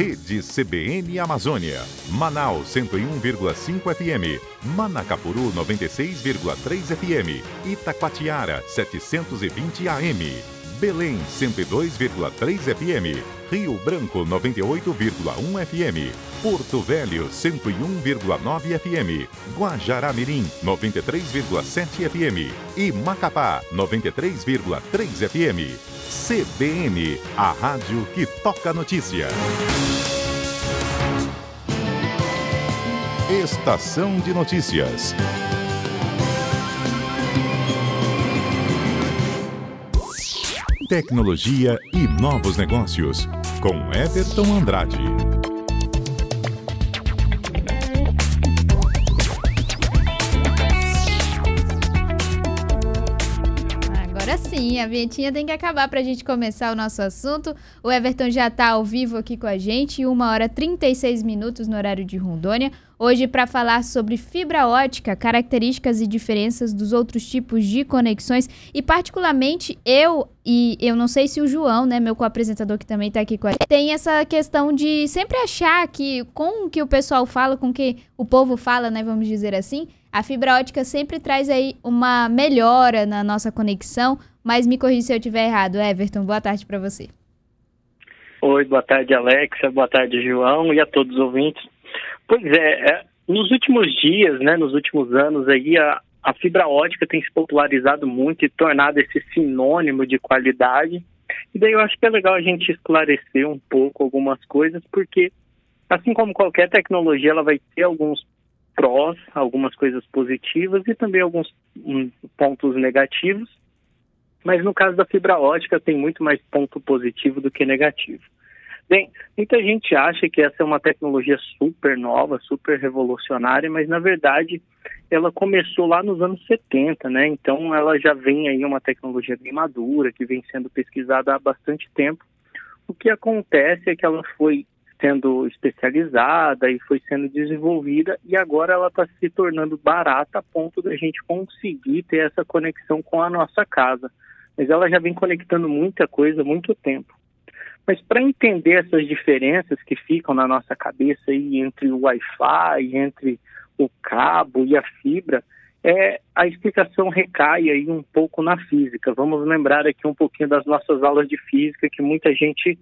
Rede CBN Amazônia. Manaus 101,5 FM. Manacapuru 96,3 FM. Itacoatiara 720 AM. Belém 102,3 FM. Rio Branco 98,1 FM. Porto Velho 101,9 FM. Guajará-Mirim 93,7 FM. E Macapá 93,3 FM. CBN, a rádio que toca notícia. Estação de Notícias. Tecnologia e novos negócios, com Everton Andrade. Agora sim, a vinhetinha tem que acabar para a gente começar o nosso assunto. O Everton já está ao vivo aqui com a gente, 1 hora 36 minutos no horário de Rondônia. Hoje, para falar sobre fibra ótica, características e diferenças dos outros tipos de conexões. E, particularmente, eu e eu não sei se o João, né, meu co-apresentador que também está aqui com a gente, tem essa questão de sempre achar que com o que o pessoal fala, com o que o povo fala, né, vamos dizer assim, a fibra ótica sempre traz aí uma melhora na nossa conexão. Mas me corrija se eu estiver errado. Everton, boa tarde para você. Oi, boa tarde, Alexa. Boa tarde, João, e a todos os ouvintes. Pois é, é, nos últimos dias, né, nos últimos anos aí, a, a fibra ótica tem se popularizado muito e tornado esse sinônimo de qualidade. E daí eu acho que é legal a gente esclarecer um pouco algumas coisas, porque assim como qualquer tecnologia, ela vai ter alguns prós, algumas coisas positivas e também alguns um, pontos negativos. Mas no caso da fibra ótica tem muito mais ponto positivo do que negativo. Bem, muita gente acha que essa é uma tecnologia super nova, super revolucionária, mas na verdade ela começou lá nos anos 70, né? Então ela já vem aí uma tecnologia bem madura, que vem sendo pesquisada há bastante tempo. O que acontece é que ela foi sendo especializada e foi sendo desenvolvida e agora ela está se tornando barata a ponto da gente conseguir ter essa conexão com a nossa casa. Mas ela já vem conectando muita coisa há muito tempo. Mas para entender essas diferenças que ficam na nossa cabeça aí entre o Wi-Fi, entre o cabo e a fibra, é, a explicação recai aí um pouco na física. Vamos lembrar aqui um pouquinho das nossas aulas de física que muita gente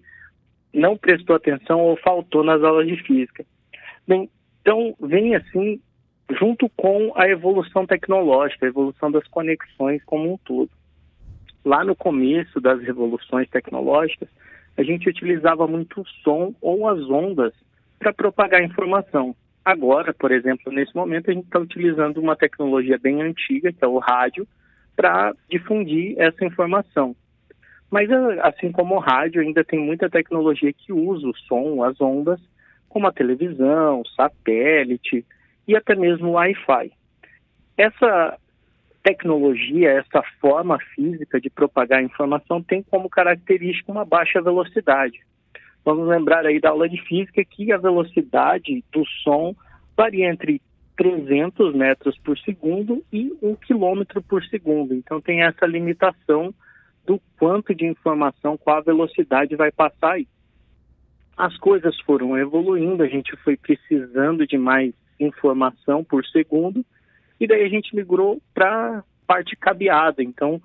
não prestou atenção ou faltou nas aulas de física. Bem, então vem assim junto com a evolução tecnológica, a evolução das conexões como um todo. Lá no começo das revoluções tecnológicas, a gente utilizava muito o som ou as ondas para propagar informação. Agora, por exemplo, nesse momento, a gente está utilizando uma tecnologia bem antiga, que é o rádio, para difundir essa informação. Mas, assim como o rádio, ainda tem muita tecnologia que usa o som, as ondas, como a televisão, satélite e até mesmo o Wi-Fi. Essa tecnologia, essa forma física de propagar informação tem como característica uma baixa velocidade. Vamos lembrar aí da aula de física que a velocidade do som varia entre 300 metros por segundo e 1 quilômetro por segundo. Então tem essa limitação do quanto de informação, qual a velocidade vai passar aí. As coisas foram evoluindo, a gente foi precisando de mais informação por segundo e daí a gente migrou para parte cabeada. Então,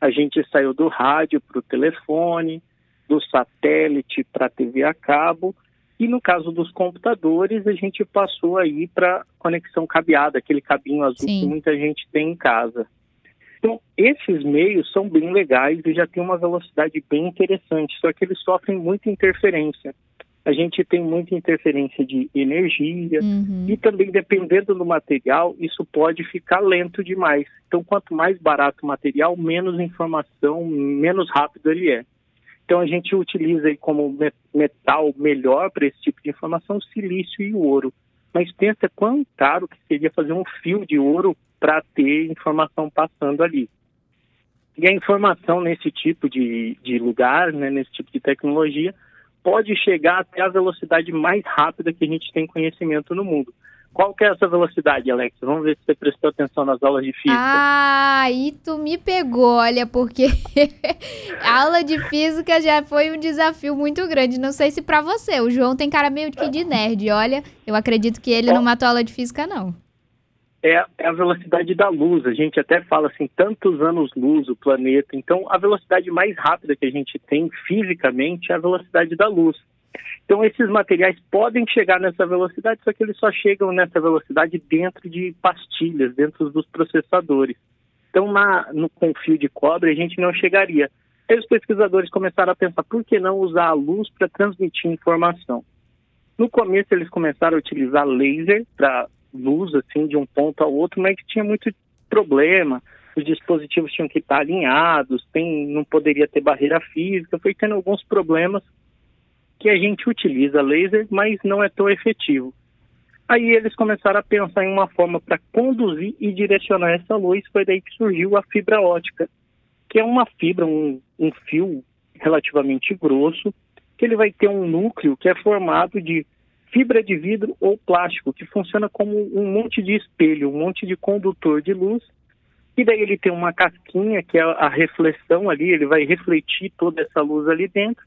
a gente saiu do rádio para o telefone, do satélite para a TV a cabo, e no caso dos computadores, a gente passou aí para conexão cabeada, aquele cabinho azul Sim. que muita gente tem em casa. Então, esses meios são bem legais e já tem uma velocidade bem interessante, só que eles sofrem muita interferência a gente tem muita interferência de energia uhum. e também dependendo do material, isso pode ficar lento demais. Então, quanto mais barato o material, menos informação, menos rápido ele é. Então, a gente utiliza como metal melhor para esse tipo de informação o silício e o ouro. Mas pensa quão caro que seria fazer um fio de ouro para ter informação passando ali. E a informação nesse tipo de, de lugar, né, nesse tipo de tecnologia, pode chegar até a velocidade mais rápida que a gente tem conhecimento no mundo. Qual que é essa velocidade, Alex? Vamos ver se você prestou atenção nas aulas de física. Ah, aí tu me pegou, olha, porque a aula de física já foi um desafio muito grande. Não sei se para você. O João tem cara meio que de nerd, olha. Eu acredito que ele não matou aula de física, não. É, é a velocidade da luz. A gente até fala assim, tantos anos-luz o planeta. Então, a velocidade mais rápida que a gente tem fisicamente é a velocidade da luz. Então, esses materiais podem chegar nessa velocidade, só que eles só chegam nessa velocidade dentro de pastilhas, dentro dos processadores. Então, na, no, com fio de cobre, a gente não chegaria. Aí os pesquisadores começaram a pensar, por que não usar a luz para transmitir informação? No começo, eles começaram a utilizar laser para luz, assim, de um ponto ao outro, mas tinha muito problema. Os dispositivos tinham que estar alinhados, tem, não poderia ter barreira física, foi tendo alguns problemas que a gente utiliza laser, mas não é tão efetivo. Aí eles começaram a pensar em uma forma para conduzir e direcionar essa luz, foi daí que surgiu a fibra ótica, que é uma fibra, um, um fio relativamente grosso, que ele vai ter um núcleo que é formado de fibra de vidro ou plástico, que funciona como um monte de espelho, um monte de condutor de luz, e daí ele tem uma casquinha, que é a reflexão ali, ele vai refletir toda essa luz ali dentro,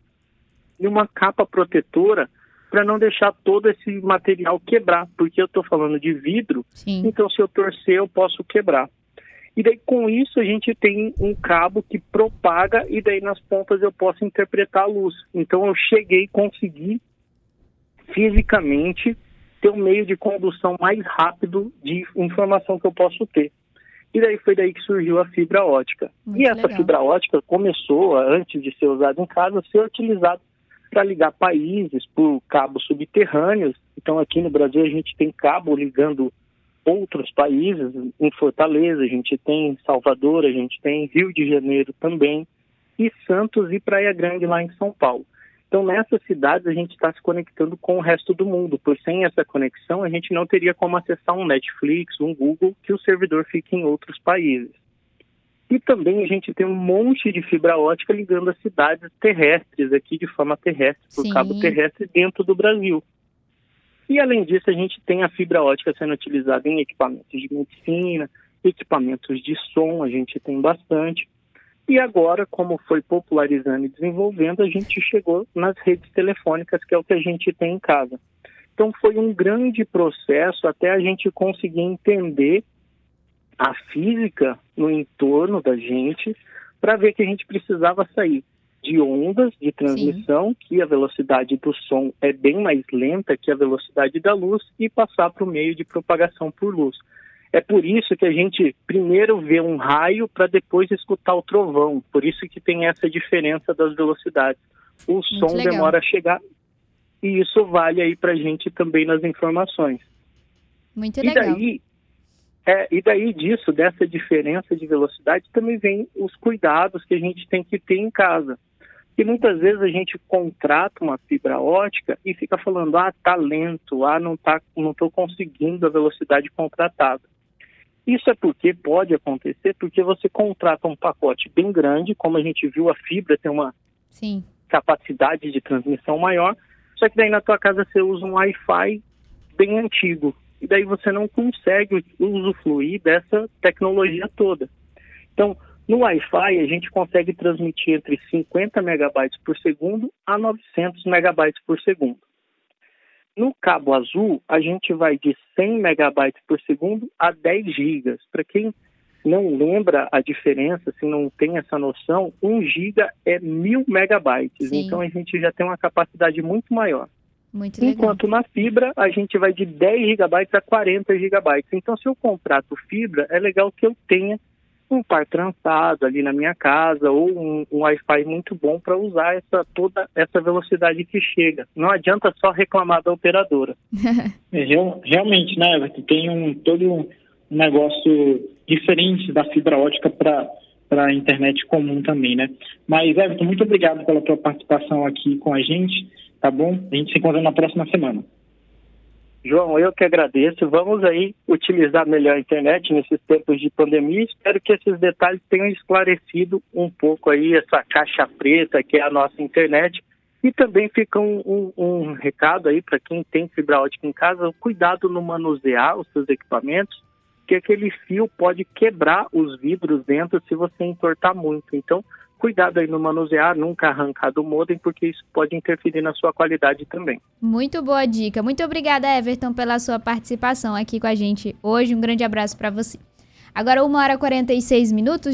e uma capa protetora para não deixar todo esse material quebrar, porque eu estou falando de vidro, Sim. então se eu torcer eu posso quebrar. E daí com isso a gente tem um cabo que propaga e daí nas pontas eu posso interpretar a luz. Então eu cheguei, consegui fisicamente ter um meio de condução mais rápido de informação que eu posso ter. E daí foi daí que surgiu a fibra ótica. Muito e essa legal. fibra ótica começou, antes de ser usada em casa, a ser utilizada para ligar países por cabos subterrâneos. Então, aqui no Brasil, a gente tem cabo ligando outros países. Em Fortaleza, a gente tem Salvador, a gente tem Rio de Janeiro também, e Santos e Praia Grande, lá em São Paulo. Então, nessas cidades, a gente está se conectando com o resto do mundo, pois sem essa conexão, a gente não teria como acessar um Netflix, um Google, que o servidor fique em outros países. E também a gente tem um monte de fibra ótica ligando as cidades terrestres aqui de forma terrestre, por Sim. cabo terrestre dentro do Brasil. E além disso, a gente tem a fibra ótica sendo utilizada em equipamentos de medicina, equipamentos de som, a gente tem bastante. E agora, como foi popularizando e desenvolvendo, a gente chegou nas redes telefônicas, que é o que a gente tem em casa. Então foi um grande processo até a gente conseguir entender a física no entorno da gente para ver que a gente precisava sair de ondas de transmissão, Sim. que a velocidade do som é bem mais lenta que a velocidade da luz, e passar para o meio de propagação por luz. É por isso que a gente primeiro vê um raio para depois escutar o trovão. Por isso que tem essa diferença das velocidades. O Muito som legal. demora a chegar e isso vale aí para a gente também nas informações. Muito legal. E daí, é, e daí disso, dessa diferença de velocidade, também vem os cuidados que a gente tem que ter em casa. E muitas vezes a gente contrata uma fibra ótica e fica falando, ah, tá lento, ah, não tá, não estou conseguindo a velocidade contratada. Isso é porque pode acontecer, porque você contrata um pacote bem grande, como a gente viu, a fibra tem uma Sim. capacidade de transmissão maior, só que daí na tua casa você usa um Wi-Fi bem antigo e daí você não consegue usufruir dessa tecnologia toda. Então, no Wi-Fi, a gente consegue transmitir entre 50 megabytes por segundo a 900 megabytes por segundo. No cabo azul, a gente vai de 100 megabytes por segundo a 10 gigas. Para quem não lembra a diferença, se não tem essa noção, 1 giga é 1000 megabytes. Sim. Então a gente já tem uma capacidade muito maior. Muito Enquanto na fibra a gente vai de 10 GB a 40 GB. Então, se eu contrato fibra, é legal que eu tenha um par trançado ali na minha casa ou um, um Wi-Fi muito bom para usar essa toda essa velocidade que chega. Não adianta só reclamar da operadora. é, realmente, né? Tem um todo um negócio diferente da fibra ótica para para a internet comum também, né? Mas Everton, muito obrigado pela tua participação aqui com a gente tá bom? A gente se encontra na próxima semana. João, eu que agradeço. Vamos aí utilizar melhor a internet nesses tempos de pandemia. Espero que esses detalhes tenham esclarecido um pouco aí essa caixa preta que é a nossa internet. E também fica um, um, um recado aí para quem tem fibra ótica em casa, cuidado no manusear os seus equipamentos, que aquele fio pode quebrar os vidros dentro se você entortar muito. Então, cuidado aí no manusear, nunca arrancar do modem, porque isso pode interferir na sua qualidade também. Muito boa dica. Muito obrigada, Everton, pela sua participação aqui com a gente hoje. Um grande abraço para você. Agora, 1 hora e 46 minutos.